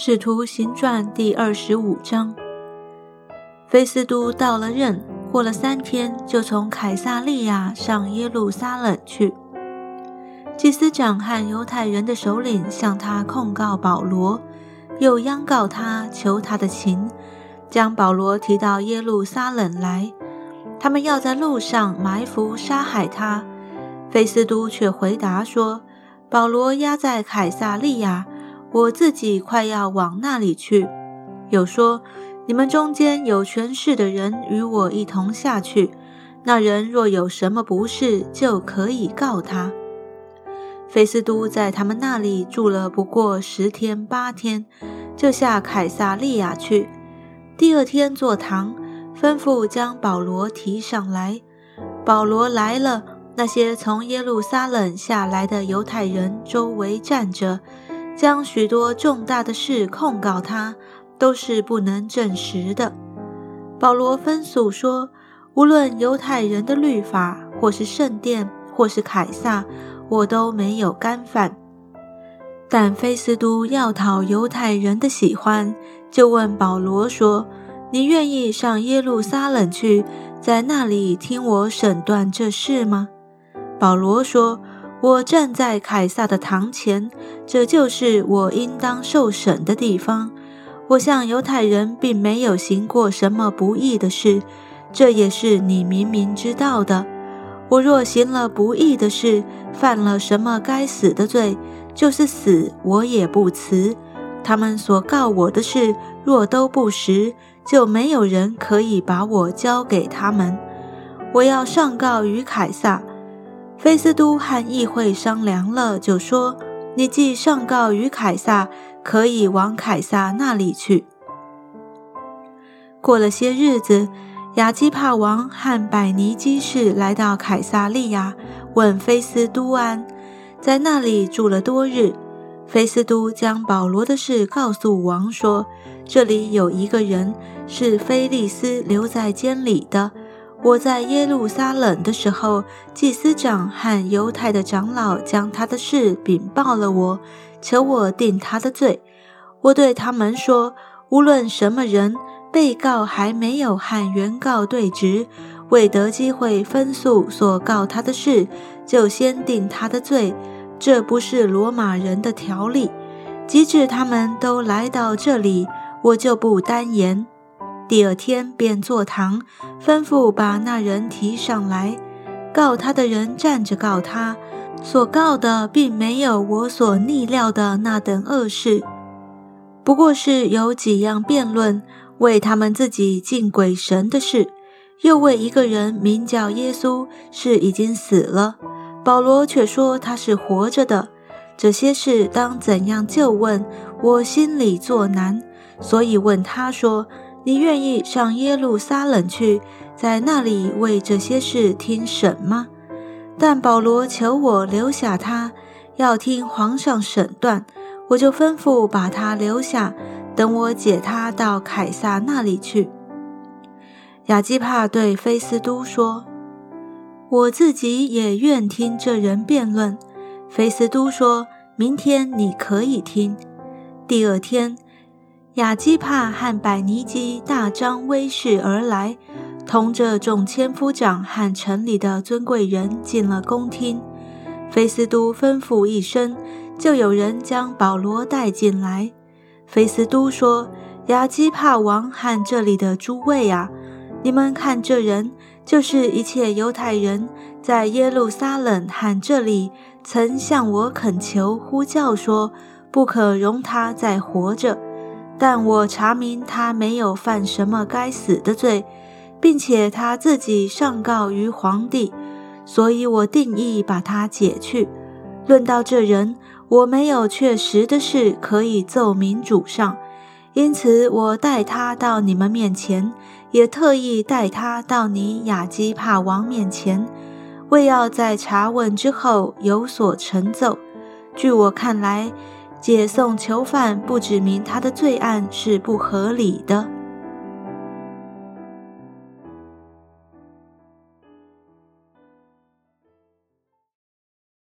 使徒行传第二十五章，菲斯都到了任，过了三天，就从凯撒利亚上耶路撒冷去。祭司长和犹太人的首领向他控告保罗，又央告他，求他的情，将保罗提到耶路撒冷来。他们要在路上埋伏杀害他。菲斯都却回答说：“保罗押在凯撒利亚。”我自己快要往那里去，有说你们中间有权势的人与我一同下去。那人若有什么不是，就可以告他。菲斯都在他们那里住了不过十天八天，就下凯撒利亚去。第二天坐堂，吩咐将保罗提上来。保罗来了，那些从耶路撒冷下来的犹太人周围站着。将许多重大的事控告他，都是不能证实的。保罗分诉说，无论犹太人的律法，或是圣殿，或是凯撒，我都没有干犯。但菲斯都要讨犹太人的喜欢，就问保罗说：“你愿意上耶路撒冷去，在那里听我审断这事吗？”保罗说。我站在凯撒的堂前，这就是我应当受审的地方。我向犹太人并没有行过什么不义的事，这也是你明明知道的。我若行了不义的事，犯了什么该死的罪，就是死我也不辞。他们所告我的事，若都不实，就没有人可以把我交给他们。我要上告于凯撒。菲斯都和议会商量了，就说：“你既上告于凯撒，可以往凯撒那里去。”过了些日子，亚基帕王和百尼基士来到凯撒利亚，问菲斯都安，在那里住了多日。菲斯都将保罗的事告诉王说：“这里有一个人是菲利斯留在监里的。”我在耶路撒冷的时候，祭司长和犹太的长老将他的事禀报了我，求我定他的罪。我对他们说：无论什么人，被告还没有和原告对质，未得机会分诉所告他的事，就先定他的罪，这不是罗马人的条例。及至他们都来到这里，我就不单言。第二天便坐堂，吩咐把那人提上来。告他的人站着告他，所告的并没有我所逆料的那等恶事，不过是有几样辩论，为他们自己敬鬼神的事，又为一个人名叫耶稣，是已经死了。保罗却说他是活着的。这些事当怎样就问，我心里作难，所以问他说。你愿意上耶路撒冷去，在那里为这些事听审吗？但保罗求我留下他，要听皇上审断，我就吩咐把他留下，等我解他到凯撒那里去。亚基帕对菲斯都说：“我自己也愿听这人辩论。”菲斯都说：“明天你可以听。”第二天。亚基帕和百尼基大张威势而来，同着众千夫长和城里的尊贵人进了宫厅。菲斯都吩咐一声，就有人将保罗带进来。菲斯都说：“亚基帕王和这里的诸位啊，你们看这人，就是一切犹太人在耶路撒冷和这里曾向我恳求呼叫说，不可容他再活着。”但我查明他没有犯什么该死的罪，并且他自己上告于皇帝，所以我定义把他解去。论到这人，我没有确实的事可以奏明主上，因此我带他到你们面前，也特意带他到你亚基帕王面前，为要在查问之后有所成奏。据我看来。解送囚犯不指明他的罪案是不合理的。